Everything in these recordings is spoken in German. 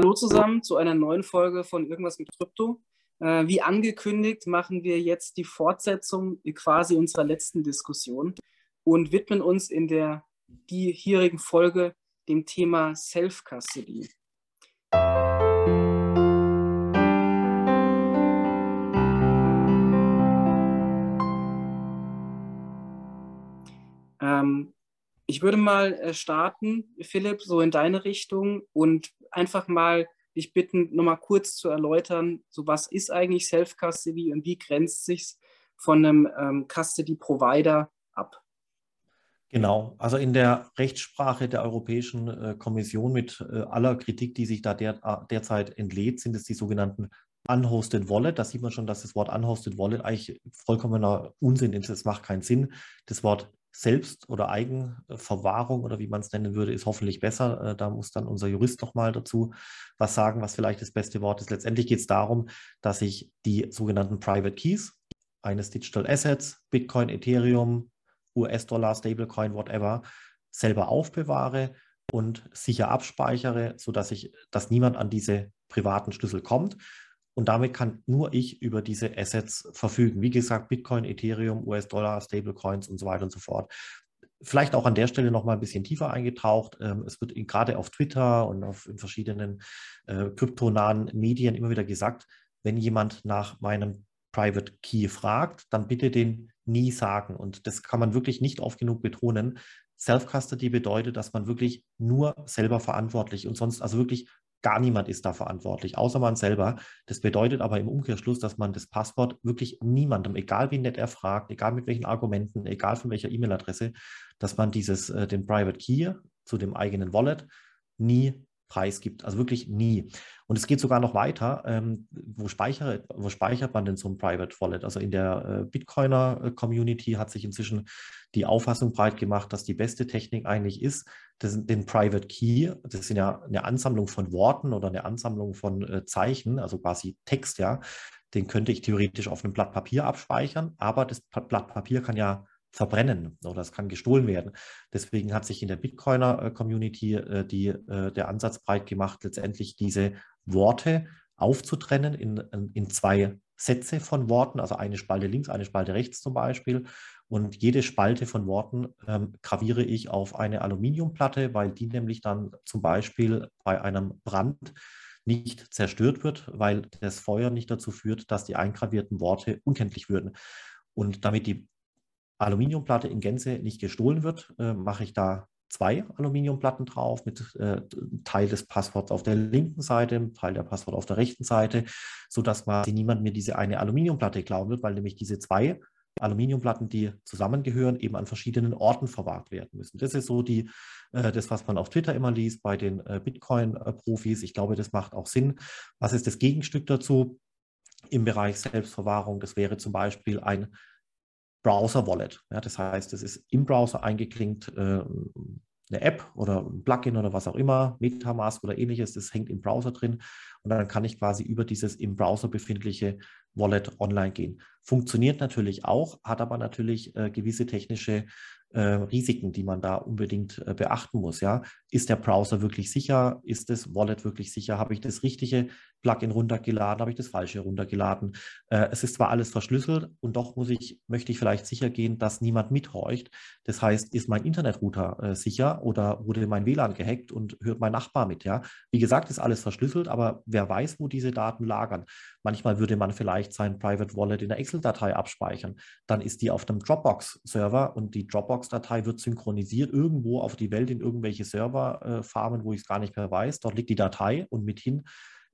Hallo zusammen zu einer neuen Folge von Irgendwas mit Krypto. Äh, wie angekündigt machen wir jetzt die Fortsetzung quasi unserer letzten Diskussion und widmen uns in der diesjährigen Folge dem Thema Self-Custody. Ähm, ich würde mal äh, starten, Philipp, so in deine Richtung und einfach mal dich bitten, nochmal kurz zu erläutern, so was ist eigentlich Self-Custody und wie grenzt sich von einem ähm, Custody-Provider ab? Genau, also in der Rechtssprache der Europäischen äh, Kommission mit äh, aller Kritik, die sich da der, äh, derzeit entlädt, sind es die sogenannten Unhosted Wallet. Da sieht man schon, dass das Wort Unhosted Wallet eigentlich vollkommener Unsinn ist. Es macht keinen Sinn. Das Wort selbst- oder Eigenverwahrung oder wie man es nennen würde, ist hoffentlich besser. Äh, da muss dann unser Jurist nochmal dazu was sagen, was vielleicht das beste Wort ist. Letztendlich geht es darum, dass ich die sogenannten Private Keys eines Digital Assets, Bitcoin, Ethereum, US-Dollar, Stablecoin, whatever, selber aufbewahre und sicher abspeichere, sodass ich, dass niemand an diese privaten Schlüssel kommt. Und damit kann nur ich über diese Assets verfügen. Wie gesagt, Bitcoin, Ethereum, US-Dollar, Stablecoins und so weiter und so fort. Vielleicht auch an der Stelle noch mal ein bisschen tiefer eingetaucht. Ähm, es wird gerade auf Twitter und auf in verschiedenen äh, kryptonahen Medien immer wieder gesagt, wenn jemand nach meinem Private Key fragt, dann bitte den nie sagen. Und das kann man wirklich nicht oft genug betonen. Self-Custody bedeutet, dass man wirklich nur selber verantwortlich und sonst also wirklich Gar niemand ist da verantwortlich, außer man selber. Das bedeutet aber im Umkehrschluss, dass man das Passwort wirklich niemandem, egal wie nett er fragt, egal mit welchen Argumenten, egal von welcher E-Mail-Adresse, dass man dieses, äh, den Private Key zu dem eigenen Wallet nie preisgibt. Also wirklich nie. Und es geht sogar noch weiter. Ähm, wo, speichere, wo speichert man denn so ein Private Wallet? Also in der äh, Bitcoiner-Community hat sich inzwischen die Auffassung breit gemacht, dass die beste Technik eigentlich ist, das, den Private Key, das ist ja eine Ansammlung von Worten oder eine Ansammlung von äh, Zeichen, also quasi Text, ja, den könnte ich theoretisch auf einem Blatt Papier abspeichern, aber das Blatt Papier kann ja verbrennen oder es kann gestohlen werden. Deswegen hat sich in der Bitcoiner-Community äh, die, äh, der Ansatz breit gemacht, letztendlich diese Worte aufzutrennen in, in zwei Sätze von Worten, also eine Spalte links, eine Spalte rechts zum Beispiel. Und jede Spalte von Worten ähm, graviere ich auf eine Aluminiumplatte, weil die nämlich dann zum Beispiel bei einem Brand nicht zerstört wird, weil das Feuer nicht dazu führt, dass die eingravierten Worte unkenntlich würden. Und damit die Aluminiumplatte in Gänze nicht gestohlen wird, äh, mache ich da zwei Aluminiumplatten drauf mit äh, Teil des Passworts auf der linken Seite, Teil der Passwort auf der rechten Seite, sodass quasi niemand mir diese eine Aluminiumplatte klauen wird, weil nämlich diese zwei Aluminiumplatten, die zusammengehören, eben an verschiedenen Orten verwahrt werden müssen. Das ist so die, äh, das, was man auf Twitter immer liest bei den äh, Bitcoin-Profis. Ich glaube, das macht auch Sinn. Was ist das Gegenstück dazu? Im Bereich Selbstverwahrung, das wäre zum Beispiel ein Browser-Wallet. Ja, das heißt, es ist im Browser eingeklinkt, äh, eine App oder ein Plugin oder was auch immer, Metamask oder ähnliches, das hängt im Browser drin und dann kann ich quasi über dieses im Browser befindliche Wallet online gehen. Funktioniert natürlich auch, hat aber natürlich äh, gewisse technische äh, Risiken, die man da unbedingt äh, beachten muss. Ja? Ist der Browser wirklich sicher? Ist das Wallet wirklich sicher? Habe ich das richtige Plugin runtergeladen? Habe ich das falsche runtergeladen? Äh, es ist zwar alles verschlüsselt und doch muss ich, möchte ich vielleicht sicher gehen, dass niemand mithorcht. Das heißt, ist mein Internetrouter äh, sicher oder wurde mein WLAN gehackt und hört mein Nachbar mit? Ja? Wie gesagt, ist alles verschlüsselt, aber wer weiß, wo diese Daten lagern? Manchmal würde man vielleicht sein Private Wallet in der Excel-Datei abspeichern. Dann ist die auf einem Dropbox-Server und die Dropbox-Datei wird synchronisiert irgendwo auf die Welt in irgendwelche Serverfarmen, äh, wo ich es gar nicht mehr weiß. Dort liegt die Datei und mithin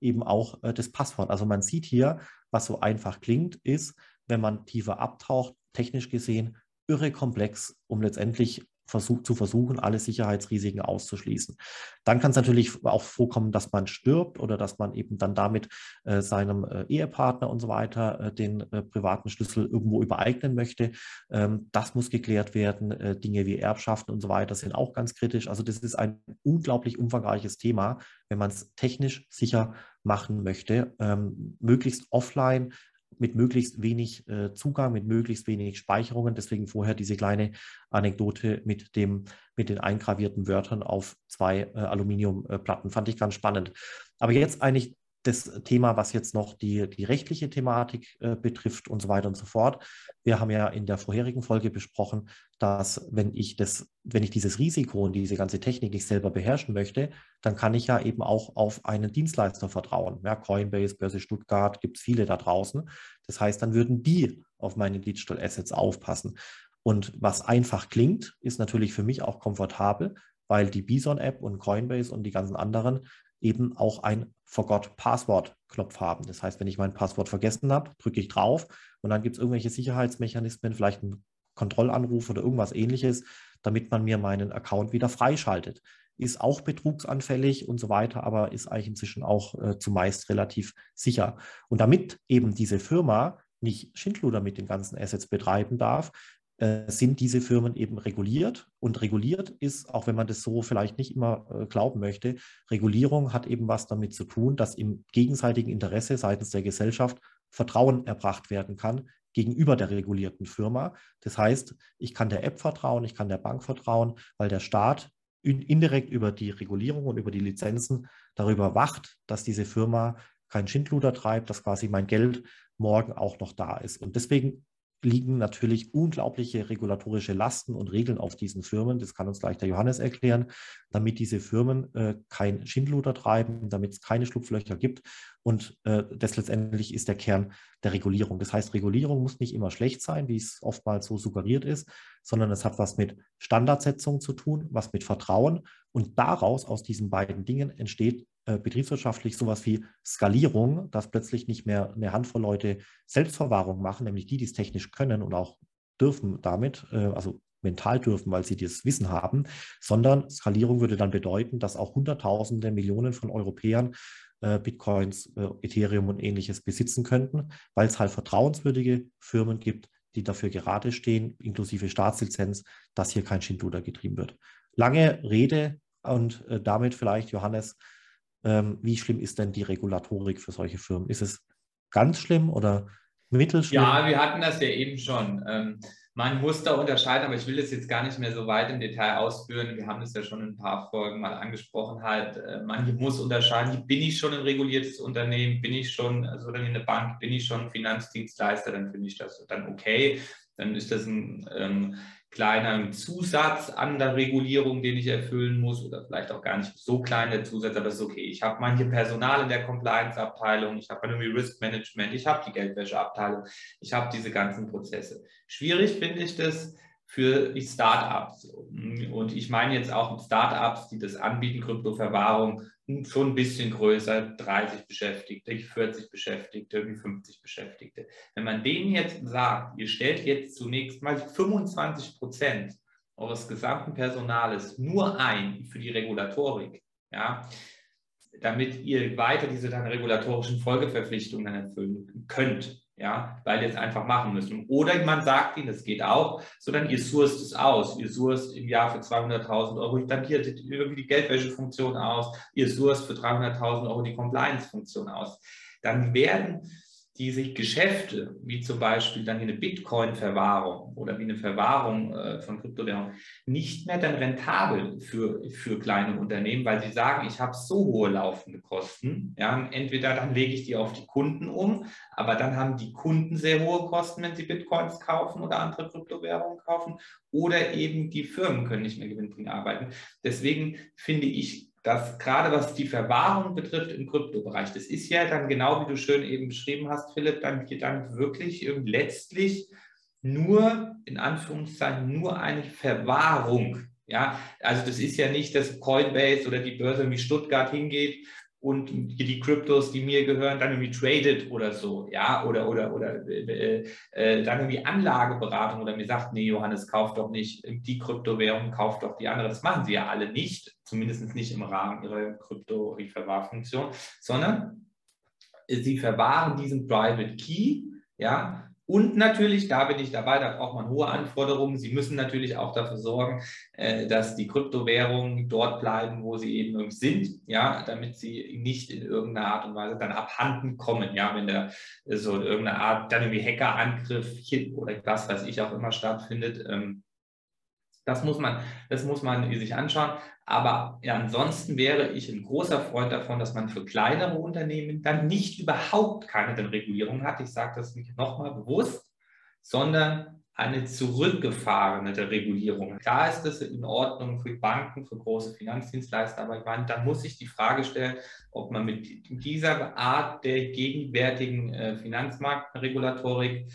eben auch äh, das Passwort. Also man sieht hier, was so einfach klingt, ist, wenn man tiefer abtaucht, technisch gesehen irre komplex, um letztendlich versuch, zu versuchen, alle Sicherheitsrisiken auszuschließen. Dann kann es natürlich auch vorkommen, dass man stirbt oder dass man eben dann damit äh, seinem äh, Ehepartner und so weiter äh, den äh, privaten Schlüssel irgendwo übereignen möchte. Ähm, das muss geklärt werden. Äh, Dinge wie Erbschaften und so weiter sind auch ganz kritisch. Also das ist ein unglaublich umfangreiches Thema, wenn man es technisch sicher machen möchte, ähm, möglichst offline mit möglichst wenig äh, Zugang, mit möglichst wenig Speicherungen. Deswegen vorher diese kleine Anekdote mit, dem, mit den eingravierten Wörtern auf zwei äh, Aluminiumplatten. Fand ich ganz spannend. Aber jetzt eigentlich das Thema, was jetzt noch die, die rechtliche Thematik äh, betrifft und so weiter und so fort. Wir haben ja in der vorherigen Folge besprochen, dass wenn ich das, wenn ich dieses Risiko und diese ganze Technik nicht selber beherrschen möchte, dann kann ich ja eben auch auf einen Dienstleister vertrauen. Ja, Coinbase, Börse Stuttgart, gibt es viele da draußen. Das heißt, dann würden die auf meine Digital Assets aufpassen. Und was einfach klingt, ist natürlich für mich auch komfortabel, weil die Bison-App und Coinbase und die ganzen anderen eben auch ein Forgot Passwort-Knopf haben. Das heißt, wenn ich mein Passwort vergessen habe, drücke ich drauf und dann gibt es irgendwelche Sicherheitsmechanismen, vielleicht einen Kontrollanruf oder irgendwas ähnliches, damit man mir meinen Account wieder freischaltet. Ist auch betrugsanfällig und so weiter, aber ist eigentlich inzwischen auch äh, zumeist relativ sicher. Und damit eben diese Firma nicht Schindluder mit den ganzen Assets betreiben darf, sind diese Firmen eben reguliert. Und reguliert ist, auch wenn man das so vielleicht nicht immer äh, glauben möchte, Regulierung hat eben was damit zu tun, dass im gegenseitigen Interesse seitens der Gesellschaft Vertrauen erbracht werden kann gegenüber der regulierten Firma. Das heißt, ich kann der App vertrauen, ich kann der Bank vertrauen, weil der Staat indirekt über die Regulierung und über die Lizenzen darüber wacht, dass diese Firma kein Schindluder treibt, dass quasi mein Geld morgen auch noch da ist. Und deswegen liegen natürlich unglaubliche regulatorische Lasten und Regeln auf diesen Firmen. Das kann uns gleich der Johannes erklären, damit diese Firmen äh, kein Schindluder treiben, damit es keine Schlupflöcher gibt. Und äh, das letztendlich ist der Kern der Regulierung. Das heißt, Regulierung muss nicht immer schlecht sein, wie es oftmals so suggeriert ist, sondern es hat was mit Standardsetzung zu tun, was mit Vertrauen. Und daraus, aus diesen beiden Dingen, entsteht äh, betriebswirtschaftlich sowas wie Skalierung, dass plötzlich nicht mehr eine Handvoll Leute Selbstverwahrung machen, nämlich die, die es technisch können und auch dürfen damit, äh, also mental dürfen, weil sie das Wissen haben, sondern Skalierung würde dann bedeuten, dass auch Hunderttausende, Millionen von Europäern äh, Bitcoins, Ethereum und ähnliches besitzen könnten, weil es halt vertrauenswürdige Firmen gibt, die dafür gerade stehen, inklusive Staatslizenz, dass hier kein Schindluder getrieben wird. Lange Rede und damit vielleicht, Johannes, ähm, wie schlimm ist denn die Regulatorik für solche Firmen? Ist es ganz schlimm oder mittelschlimm? Ja, wir hatten das ja eben schon. Ähm, man muss da unterscheiden, aber ich will das jetzt gar nicht mehr so weit im Detail ausführen. Wir haben das ja schon in ein paar Folgen mal angesprochen. Halt, äh, man muss unterscheiden, bin ich schon ein reguliertes Unternehmen, bin ich schon also eine Bank, bin ich schon Finanzdienstleister, dann finde ich das dann okay. Dann ist das ein ähm, kleiner Zusatz an der Regulierung, den ich erfüllen muss, oder vielleicht auch gar nicht so kleiner Zusatz, aber es ist okay. Ich habe manche Personal in der Compliance-Abteilung, ich habe irgendwie Risk Management, ich habe die Geldwäscheabteilung, ich habe diese ganzen Prozesse. Schwierig finde ich das, für die Startups. Und ich meine jetzt auch Startups, die das anbieten, Kryptoverwahrung, schon ein bisschen größer, 30 Beschäftigte, 40 Beschäftigte, 50 Beschäftigte. Wenn man denen jetzt sagt, ihr stellt jetzt zunächst mal 25 Prozent eures gesamten Personales nur ein für die Regulatorik, ja, damit ihr weiter diese dann regulatorischen Folgeverpflichtungen erfüllen könnt, ja, weil ihr es einfach machen müsst. Oder man sagt ihnen, das geht auch, sondern ihr sourced es aus. Ihr sourced im Jahr für 200.000 Euro dann hier irgendwie die Geldwäschefunktion aus. Ihr sourced für 300.000 Euro die Compliance-Funktion aus. Dann werden diese Geschäfte, wie zum Beispiel dann eine Bitcoin-Verwahrung oder wie eine Verwahrung äh, von Kryptowährungen, nicht mehr dann rentabel für, für kleine Unternehmen, weil sie sagen, ich habe so hohe laufende Kosten. Ja, entweder dann lege ich die auf die Kunden um, aber dann haben die Kunden sehr hohe Kosten, wenn sie Bitcoins kaufen oder andere Kryptowährungen kaufen, oder eben die Firmen können nicht mehr gewinnbringend arbeiten. Deswegen finde ich dass gerade was die Verwahrung betrifft im Kryptobereich, das ist ja dann genau, wie du schön eben beschrieben hast, Philipp, dann, dann wirklich letztlich nur, in Anführungszeichen, nur eine Verwahrung. Ja, also das ist ja nicht, dass Coinbase oder die Börse wie Stuttgart hingeht und die Kryptos, die mir gehören, dann irgendwie traded oder so, ja, oder oder oder äh, äh, dann irgendwie Anlageberatung oder mir sagt, nee, Johannes, kauf doch nicht die Kryptowährung, kauf doch die andere. Das machen sie ja alle nicht, zumindest nicht im Rahmen ihrer Krypto-Verwahrfunktion, sondern sie verwahren diesen Private Key, ja, Und natürlich, da bin ich dabei, da braucht man hohe Anforderungen. Sie müssen natürlich auch dafür sorgen, äh, dass die Kryptowährungen dort bleiben, wo sie eben sind, ja, damit sie nicht in irgendeiner Art und Weise dann abhanden kommen, ja, wenn da so irgendeine Art, dann irgendwie Hackerangriff oder was weiß ich auch immer stattfindet. Ähm, das muss man, das muss man sich anschauen. Aber ansonsten wäre ich ein großer Freund davon, dass man für kleinere Unternehmen dann nicht überhaupt keine Regulierung hat. Ich sage das nicht nochmal bewusst, sondern eine zurückgefahrene Regulierung. Klar ist das in Ordnung für Banken, für große Finanzdienstleister, aber ich meine, dann muss sich die Frage stellen, ob man mit dieser Art der gegenwärtigen äh, Finanzmarktregulatorik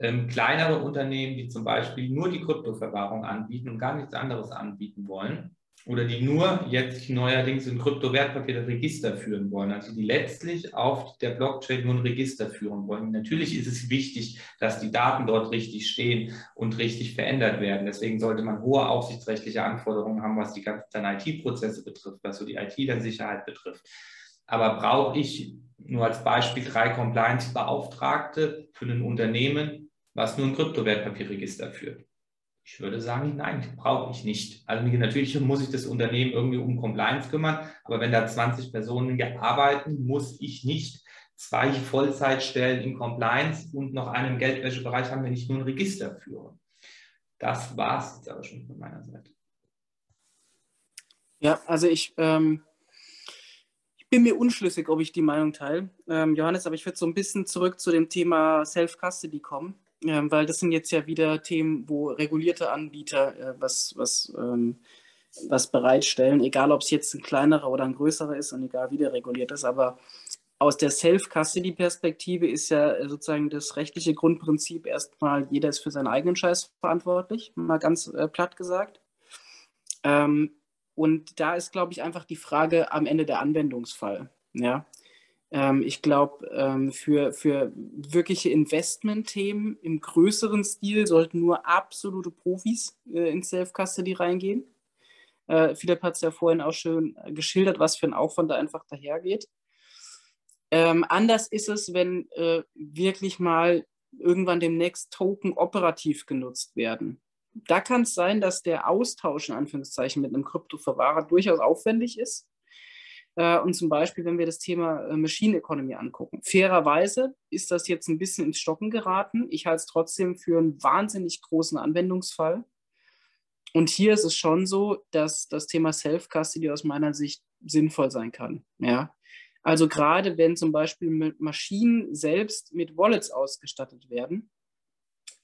ähm, kleinere Unternehmen, die zum Beispiel nur die Kryptoverwahrung anbieten und gar nichts anderes anbieten wollen, oder die nur jetzt neuerdings ein Kryptowertpapier Register führen wollen, also die letztlich auf der Blockchain nur ein Register führen wollen. Natürlich ist es wichtig, dass die Daten dort richtig stehen und richtig verändert werden. Deswegen sollte man hohe aufsichtsrechtliche Anforderungen haben, was die ganzen IT-Prozesse betrifft, was so die IT-Sicherheit betrifft. Aber brauche ich nur als Beispiel drei Compliance-Beauftragte für ein Unternehmen, was nur ein Kryptowertpapierregister führt? Ich würde sagen, nein, brauche ich nicht. Also natürlich muss ich das Unternehmen irgendwie um Compliance kümmern, aber wenn da 20 Personen arbeiten, muss ich nicht zwei Vollzeitstellen in Compliance und noch einen Geldwäschebereich haben, wenn ich nur ein Register führe. Das war es jetzt aber schon von meiner Seite. Ja, also ich, ähm, ich bin mir unschlüssig, ob ich die Meinung teile, ähm, Johannes, aber ich würde so ein bisschen zurück zu dem Thema Self-Custody kommen ähm, weil das sind jetzt ja wieder Themen, wo regulierte Anbieter äh, was, was, ähm, was bereitstellen, egal ob es jetzt ein kleinerer oder ein größerer ist und egal wie der reguliert ist. Aber aus der Self-Custody-Perspektive ist ja äh, sozusagen das rechtliche Grundprinzip erstmal, jeder ist für seinen eigenen Scheiß verantwortlich, mal ganz äh, platt gesagt. Ähm, und da ist, glaube ich, einfach die Frage am Ende der Anwendungsfall. Ja, ähm, ich glaube, ähm, für, für wirkliche Investment-Themen im größeren Stil sollten nur absolute Profis äh, in Self-Custody reingehen. Äh, Philipp hat es ja vorhin auch schön geschildert, was für ein Aufwand da einfach dahergeht. Ähm, anders ist es, wenn äh, wirklich mal irgendwann demnächst Token operativ genutzt werden. Da kann es sein, dass der Austausch in Anführungszeichen mit einem Kryptoverwahrer durchaus aufwendig ist. Äh, und zum Beispiel, wenn wir das Thema äh, Machine Economy angucken. Fairerweise ist das jetzt ein bisschen ins Stocken geraten. Ich halte es trotzdem für einen wahnsinnig großen Anwendungsfall. Und hier ist es schon so, dass das Thema Self-Custody aus meiner Sicht sinnvoll sein kann. Ja? Also gerade wenn zum Beispiel Maschinen selbst mit Wallets ausgestattet werden,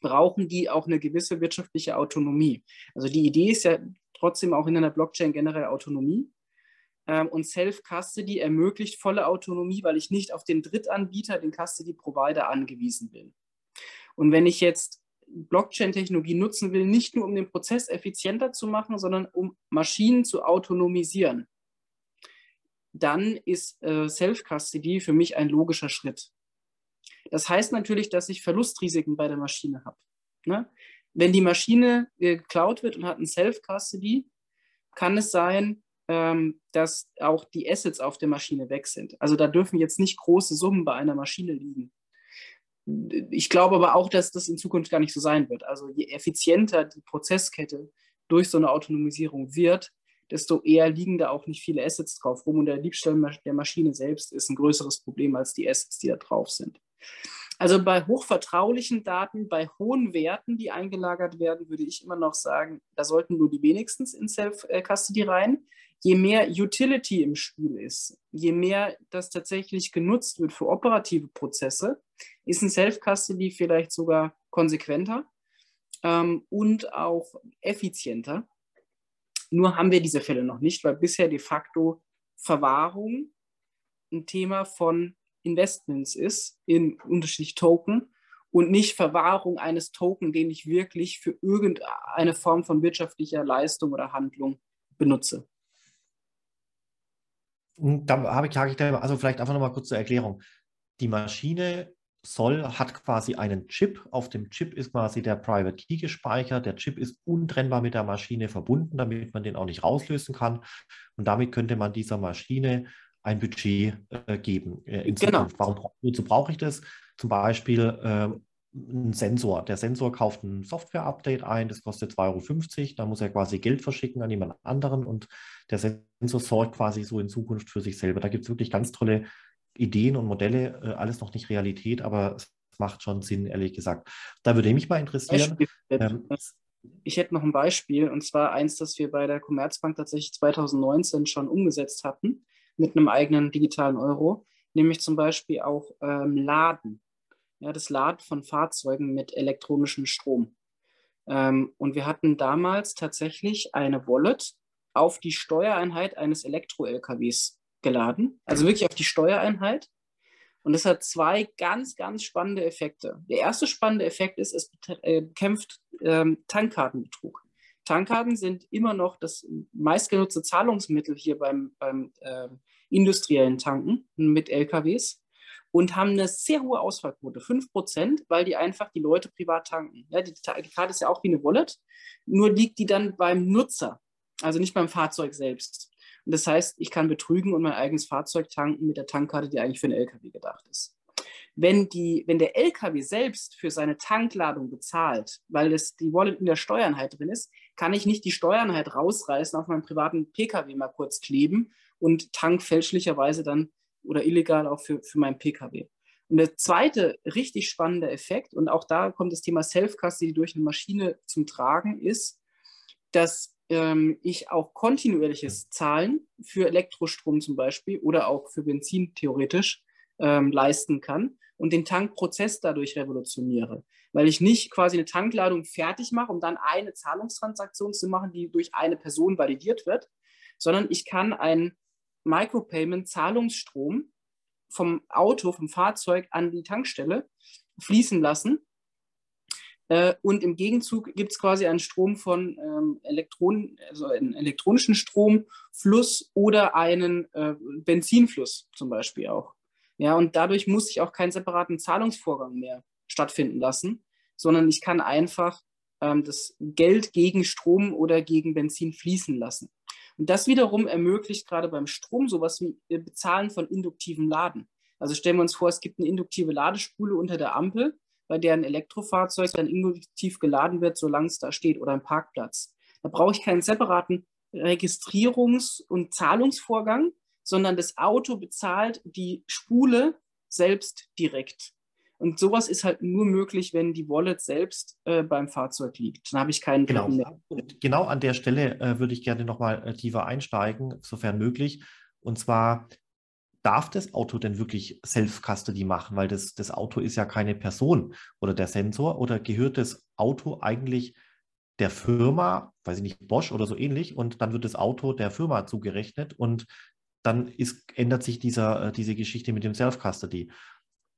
brauchen die auch eine gewisse wirtschaftliche Autonomie. Also die Idee ist ja trotzdem auch in einer Blockchain generell Autonomie. Ähm, und Self-Custody ermöglicht volle Autonomie, weil ich nicht auf den Drittanbieter, den Custody-Provider angewiesen bin. Und wenn ich jetzt Blockchain-Technologie nutzen will, nicht nur um den Prozess effizienter zu machen, sondern um Maschinen zu autonomisieren, dann ist äh, Self-Custody für mich ein logischer Schritt. Das heißt natürlich, dass ich Verlustrisiken bei der Maschine habe. Ne? Wenn die Maschine äh, geklaut wird und hat ein Self-Custody, kann es sein, ähm, dass auch die Assets auf der Maschine weg sind. Also da dürfen jetzt nicht große Summen bei einer Maschine liegen. Ich glaube aber auch, dass das in Zukunft gar nicht so sein wird. Also je effizienter die Prozesskette durch so eine Autonomisierung wird, desto eher liegen da auch nicht viele Assets drauf rum. Und der Diebstahl der Maschine selbst ist ein größeres Problem als die Assets, die da drauf sind. Also bei hochvertraulichen Daten, bei hohen Werten, die eingelagert werden, würde ich immer noch sagen, da sollten nur die wenigstens in Self-Custody rein je mehr Utility im Spiel ist, je mehr das tatsächlich genutzt wird für operative Prozesse, ist ein Self-Custody vielleicht sogar konsequenter ähm, und auch effizienter. Nur haben wir diese Fälle noch nicht, weil bisher de facto Verwahrung ein Thema von Investments ist in unterschiedliche Token und nicht Verwahrung eines Token, den ich wirklich für irgendeine Form von wirtschaftlicher Leistung oder Handlung benutze. Hm, da habe ich, ich da, also vielleicht einfach nochmal kurz zur Erklärung. Die Maschine soll, hat quasi einen Chip. Auf dem Chip ist quasi der Private Key gespeichert. Der Chip ist untrennbar mit der Maschine verbunden, damit man den auch nicht rauslösen kann. Und damit könnte man dieser Maschine ein Budget äh, geben. Äh, genau. Warum, wozu brauche ich das? Zum Beispiel, äh, ein Sensor. Der Sensor kauft ein Software-Update ein, das kostet 2,50 Euro. Da muss er quasi Geld verschicken an jemand anderen und der Sensor sorgt quasi so in Zukunft für sich selber. Da gibt es wirklich ganz tolle Ideen und Modelle, äh, alles noch nicht Realität, aber es macht schon Sinn, ehrlich gesagt. Da würde mich mal interessieren. Ähm, ich hätte noch ein Beispiel und zwar eins, das wir bei der Commerzbank tatsächlich 2019 schon umgesetzt hatten mit einem eigenen digitalen Euro, nämlich zum Beispiel auch ähm, Laden. Ja, das Laden von Fahrzeugen mit elektronischem Strom. Ähm, und wir hatten damals tatsächlich eine Wallet auf die Steuereinheit eines Elektro-LKWs geladen, also wirklich auf die Steuereinheit. Und das hat zwei ganz, ganz spannende Effekte. Der erste spannende Effekt ist, es äh, bekämpft ähm, Tankkartenbetrug. Tankkarten sind immer noch das meistgenutzte Zahlungsmittel hier beim, beim äh, industriellen Tanken mit LKWs und haben eine sehr hohe Ausfallquote, 5%, weil die einfach die Leute privat tanken. Ja, die, die Karte ist ja auch wie eine Wallet, nur liegt die dann beim Nutzer, also nicht beim Fahrzeug selbst. Und das heißt, ich kann betrügen und mein eigenes Fahrzeug tanken mit der Tankkarte, die eigentlich für einen LKW gedacht ist. Wenn, die, wenn der LKW selbst für seine Tankladung bezahlt, weil das, die Wallet in der Steuernheit drin ist, kann ich nicht die Steuernheit rausreißen, auf meinem privaten PKW mal kurz kleben und tank fälschlicherweise dann oder illegal auch für, für meinen PKW. Und der zweite richtig spannende Effekt, und auch da kommt das Thema Self-Custody durch eine Maschine zum Tragen, ist, dass ähm, ich auch kontinuierliches Zahlen für Elektrostrom zum Beispiel oder auch für Benzin theoretisch ähm, leisten kann und den Tankprozess dadurch revolutioniere. Weil ich nicht quasi eine Tankladung fertig mache, um dann eine Zahlungstransaktion zu machen, die durch eine Person validiert wird, sondern ich kann einen Micropayment-Zahlungsstrom vom Auto, vom Fahrzeug an die Tankstelle fließen lassen äh, und im Gegenzug gibt es quasi einen Strom von ähm, Elektronen, also einen elektronischen Stromfluss oder einen äh, Benzinfluss zum Beispiel auch. Ja, und dadurch muss ich auch keinen separaten Zahlungsvorgang mehr stattfinden lassen, sondern ich kann einfach ähm, das Geld gegen Strom oder gegen Benzin fließen lassen. Und das wiederum ermöglicht gerade beim Strom sowas wie äh, Bezahlen von induktivem Laden. Also stellen wir uns vor, es gibt eine induktive Ladespule unter der Ampel bei der ein Elektrofahrzeug dann induktiv geladen wird, solange es da steht oder ein Parkplatz. Da brauche ich keinen separaten Registrierungs- und Zahlungsvorgang, sondern das Auto bezahlt die Spule selbst direkt. Und sowas ist halt nur möglich, wenn die Wallet selbst äh, beim Fahrzeug liegt. Dann habe ich keinen genau. mehr. Und genau an der Stelle äh, würde ich gerne nochmal äh, tiefer einsteigen, sofern möglich. Und zwar darf das Auto denn wirklich Self-Custody machen? Weil das, das Auto ist ja keine Person oder der Sensor oder gehört das Auto eigentlich der Firma, weiß ich nicht, Bosch oder so ähnlich, und dann wird das Auto der Firma zugerechnet und dann ist, ändert sich dieser, äh, diese Geschichte mit dem Self-Custody.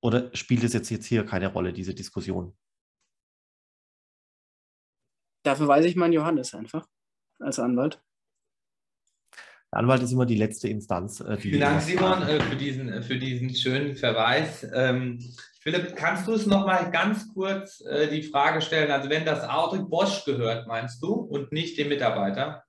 Oder spielt es jetzt, jetzt hier keine Rolle, diese Diskussion? Dafür weise ich meinen Johannes einfach als Anwalt. Der Anwalt ist immer die letzte Instanz. Äh, Vielen Dank, Simon, äh, für, diesen, äh, für diesen schönen Verweis. Ähm, Philipp, kannst du es nochmal ganz kurz äh, die Frage stellen? Also, wenn das Auto Bosch gehört, meinst du, und nicht dem Mitarbeiter?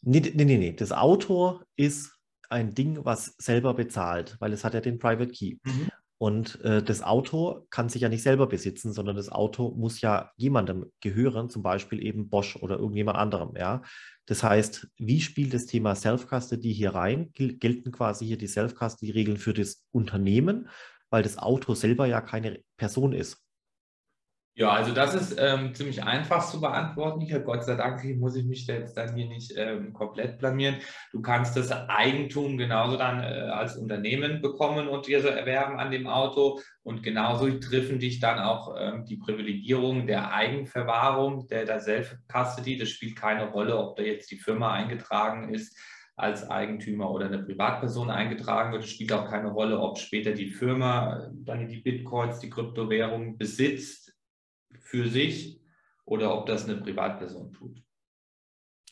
Nee, nee, nee, nee. Das Auto ist ein Ding, was selber bezahlt, weil es hat ja den Private Key. Mhm. Und äh, das Auto kann sich ja nicht selber besitzen, sondern das Auto muss ja jemandem gehören, zum Beispiel eben Bosch oder irgendjemand anderem. Ja? Das heißt, wie spielt das Thema Self-Custody hier rein? Gelten quasi hier die Self-Custody-Regeln für das Unternehmen, weil das Auto selber ja keine Person ist. Ja, also das ist ähm, ziemlich einfach zu beantworten. Hier, Gott sei Dank muss ich mich jetzt dann hier nicht ähm, komplett blamieren. Du kannst das Eigentum genauso dann äh, als Unternehmen bekommen und dir so erwerben an dem Auto. Und genauso treffen dich dann auch ähm, die Privilegierung der Eigenverwahrung, der, der Self-Custody. Das spielt keine Rolle, ob da jetzt die Firma eingetragen ist als Eigentümer oder eine Privatperson eingetragen wird. Es spielt auch keine Rolle, ob später die Firma dann die Bitcoins, die Kryptowährung besitzt für sich oder ob das eine Privatperson tut.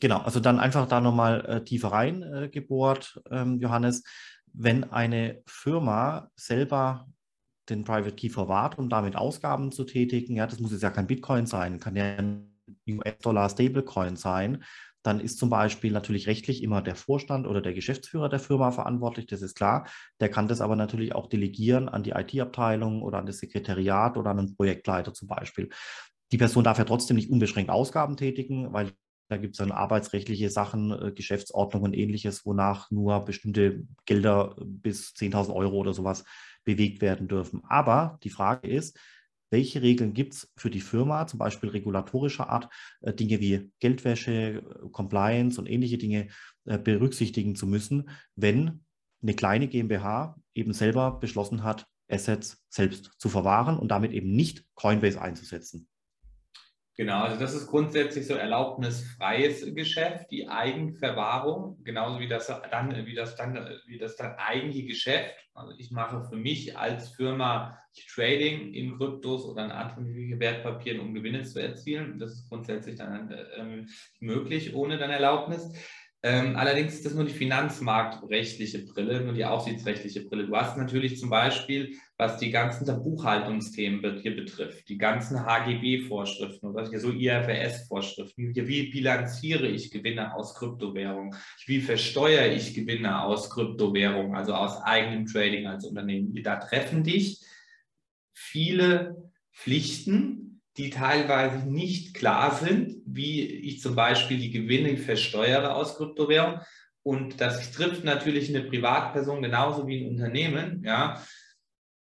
Genau, also dann einfach da nochmal äh, tiefer rein äh, gebohrt, ähm, Johannes. Wenn eine Firma selber den Private Key verwahrt, um damit Ausgaben zu tätigen, ja, das muss jetzt ja kein Bitcoin sein, kann ja ein US-Dollar Stablecoin sein, dann ist zum Beispiel natürlich rechtlich immer der Vorstand oder der Geschäftsführer der Firma verantwortlich, das ist klar. Der kann das aber natürlich auch delegieren an die IT-Abteilung oder an das Sekretariat oder an einen Projektleiter zum Beispiel. Die Person darf ja trotzdem nicht unbeschränkt Ausgaben tätigen, weil da gibt es dann arbeitsrechtliche Sachen, äh, Geschäftsordnung und ähnliches, wonach nur bestimmte Gelder bis 10.000 Euro oder sowas bewegt werden dürfen. Aber die Frage ist, welche Regeln gibt es für die Firma, zum Beispiel regulatorischer Art, äh, Dinge wie Geldwäsche, Compliance und ähnliche Dinge äh, berücksichtigen zu müssen, wenn eine kleine GmbH eben selber beschlossen hat, Assets selbst zu verwahren und damit eben nicht Coinbase einzusetzen. Genau, also das ist grundsätzlich so erlaubnisfreies Geschäft, die Eigenverwahrung, genauso wie das dann, wie das dann, wie das dann eigentliche Geschäft. Also ich mache für mich als Firma Trading in Kryptos oder in anderen Wertpapieren, um Gewinne zu erzielen. Das ist grundsätzlich dann äh, möglich ohne dann Erlaubnis. Ähm, allerdings ist das nur die finanzmarktrechtliche Brille, nur die aufsichtsrechtliche Brille. Du hast natürlich zum Beispiel, was die ganzen Buchhaltungsthemen hier betrifft, die ganzen HGB-Vorschriften oder so IFRS-Vorschriften. Wie bilanziere ich Gewinne aus Kryptowährung? Wie versteuere ich Gewinne aus Kryptowährung, also aus eigenem Trading als Unternehmen? Da treffen dich viele Pflichten, die teilweise nicht klar sind, wie ich zum Beispiel die Gewinne versteuere aus Kryptowährung. Und das trifft natürlich eine Privatperson genauso wie ein Unternehmen. Ja,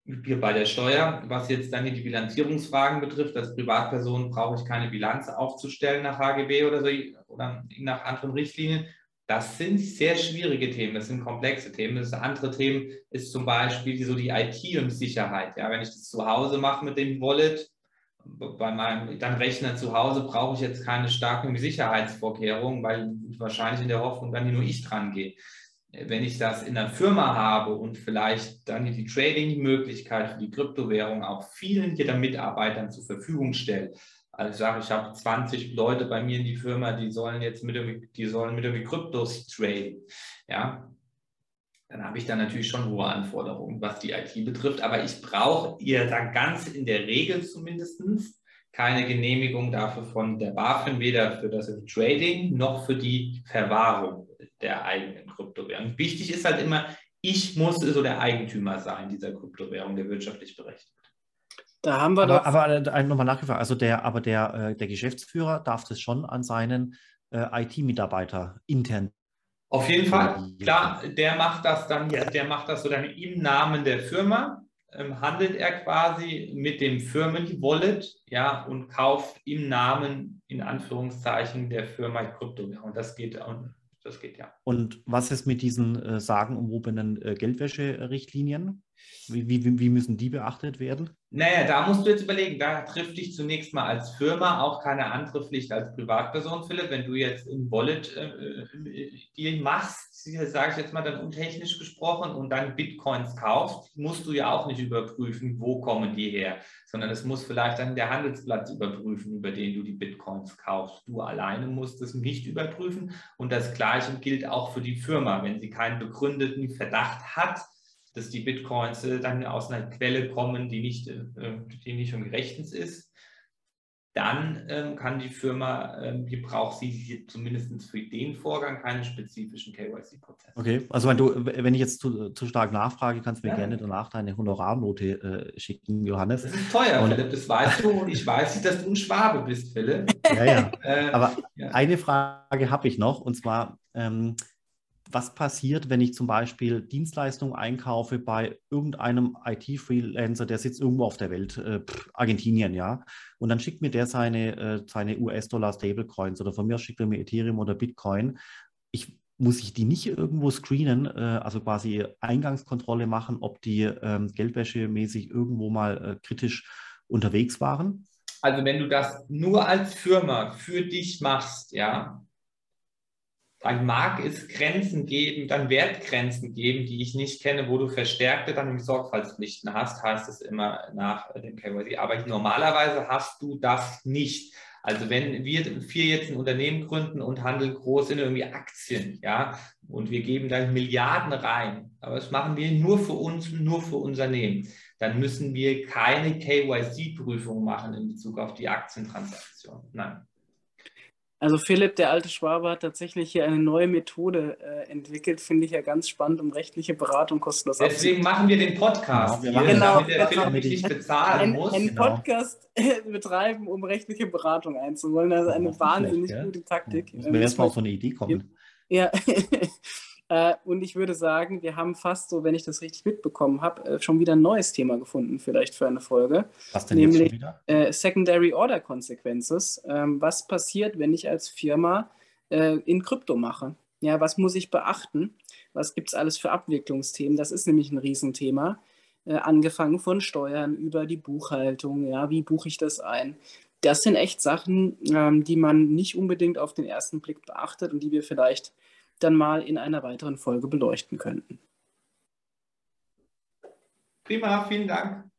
bei der Steuer, was jetzt dann die Bilanzierungsfragen betrifft, als Privatperson brauche ich keine Bilanz aufzustellen nach HGB oder so oder nach anderen Richtlinien. Das sind sehr schwierige Themen, das sind komplexe Themen. Das andere Themen ist zum Beispiel so die IT und Sicherheit. Ja, wenn ich das zu Hause mache mit dem Wallet, bei meinem dann Rechner zu Hause brauche ich jetzt keine starken Sicherheitsvorkehrungen, weil wahrscheinlich in der Hoffnung dann nur ich dran gehe. Wenn ich das in der Firma habe und vielleicht dann die Trading-Möglichkeit für die Kryptowährung auch vielen jeder Mitarbeitern zur Verfügung stelle, also ich sage, ich habe 20 Leute bei mir in die Firma, die sollen jetzt mit dem, die sollen mit dem Kryptos traden. Ja, dann habe ich da natürlich schon hohe Anforderungen, was die IT betrifft. Aber ich brauche ihr dann ganz in der Regel zumindest keine Genehmigung dafür von der BaFin, weder für das Trading noch für die Verwahrung der eigenen Kryptowährung. Wichtig ist halt immer, ich muss so der Eigentümer sein dieser Kryptowährung, der wirtschaftlich berechtigt. Da haben wir aber, doch. Aber äh, nochmal nachgefragt, also der, aber der, äh, der Geschäftsführer darf das schon an seinen äh, IT-Mitarbeiter intern auf jeden Fall, klar, der macht das dann, der macht das so dann im Namen der Firma, ähm, handelt er quasi mit dem Firmen-Wallet, ja, und kauft im Namen, in Anführungszeichen, der Firma Krypto. Und das geht, und das geht ja. Und was ist mit diesen äh, sagenumwobenen äh, Geldwäscherichtlinien? Wie, wie, wie müssen die beachtet werden? Naja, da musst du jetzt überlegen, da trifft dich zunächst mal als Firma auch keine andere Pflicht als Privatperson, Philipp. Wenn du jetzt ein Wallet äh, äh, dir machst, sage ich jetzt mal dann untechnisch gesprochen, und dann Bitcoins kaufst, musst du ja auch nicht überprüfen, wo kommen die her, sondern es muss vielleicht dann der Handelsplatz überprüfen, über den du die Bitcoins kaufst. Du alleine musst es nicht überprüfen und das Gleiche gilt auch für die Firma. Wenn sie keinen begründeten Verdacht hat, dass die Bitcoins äh, dann aus einer Quelle kommen, die nicht, äh, die nicht Rechtens ist, dann ähm, kann die Firma, ähm, die braucht sie zumindest für den Vorgang keine spezifischen KYC-Prozesse. Okay, also wenn, du, wenn ich jetzt zu, zu stark nachfrage, kannst du mir ja. gerne danach deine Honorarnote äh, schicken, Johannes. Das ist teuer, und, Philipp, das weißt du und ich weiß nicht, dass du ein Schwabe bist, Philipp. Ja, ja. äh, Aber ja. eine Frage habe ich noch und zwar, ähm, was passiert, wenn ich zum Beispiel Dienstleistungen einkaufe bei irgendeinem IT-Freelancer, der sitzt irgendwo auf der Welt, äh, Argentinien, ja, und dann schickt mir der seine, äh, seine US-Dollar-Stablecoins oder von mir schickt er mir Ethereum oder Bitcoin. Ich, muss ich die nicht irgendwo screenen, äh, also quasi Eingangskontrolle machen, ob die ähm, Geldwäschemäßig irgendwo mal äh, kritisch unterwegs waren? Also wenn du das nur als Firma für dich machst, ja, dann mag es Grenzen geben, dann Wertgrenzen geben, die ich nicht kenne, wo du verstärkte dann Sorgfaltspflichten hast, heißt es immer nach dem KYC. Aber normalerweise hast du das nicht. Also wenn wir vier jetzt ein Unternehmen gründen und handeln groß in irgendwie Aktien, ja, und wir geben da Milliarden rein, aber das machen wir nur für uns, nur für Unternehmen, dann müssen wir keine KYC-Prüfung machen in Bezug auf die Aktientransaktion. Nein. Also Philipp, der alte Schwabe, hat tatsächlich hier eine neue Methode äh, entwickelt, finde ich ja ganz spannend, um rechtliche Beratung kostenlos Deswegen machen wir den Podcast, genau, wir genau, damit der Philipp mich nicht bezahlen ein, muss. Einen genau. Podcast betreiben, um rechtliche Beratung einzuholen. Das ist eine oh, wahnsinnig gute Taktik. Ja. Müssen wir erstmal auf so eine Idee kommen. Ja, Äh, und ich würde sagen, wir haben fast so, wenn ich das richtig mitbekommen habe, äh, schon wieder ein neues Thema gefunden, vielleicht für eine Folge. Was denn nämlich, jetzt schon wieder? Äh, Secondary Order Consequences. Ähm, was passiert, wenn ich als Firma in Krypto mache? Ja, was muss ich beachten? Was gibt es alles für Abwicklungsthemen? Das ist nämlich ein Riesenthema. angefangen von Steuern über die Buchhaltung. Ja, wie buche ich das ein? Das sind echt Sachen, ähm, die man nicht unbedingt auf den ersten Blick beachtet und die wir vielleicht dann mal in einer weiteren Folge beleuchten könnten. Prima, vielen Dank.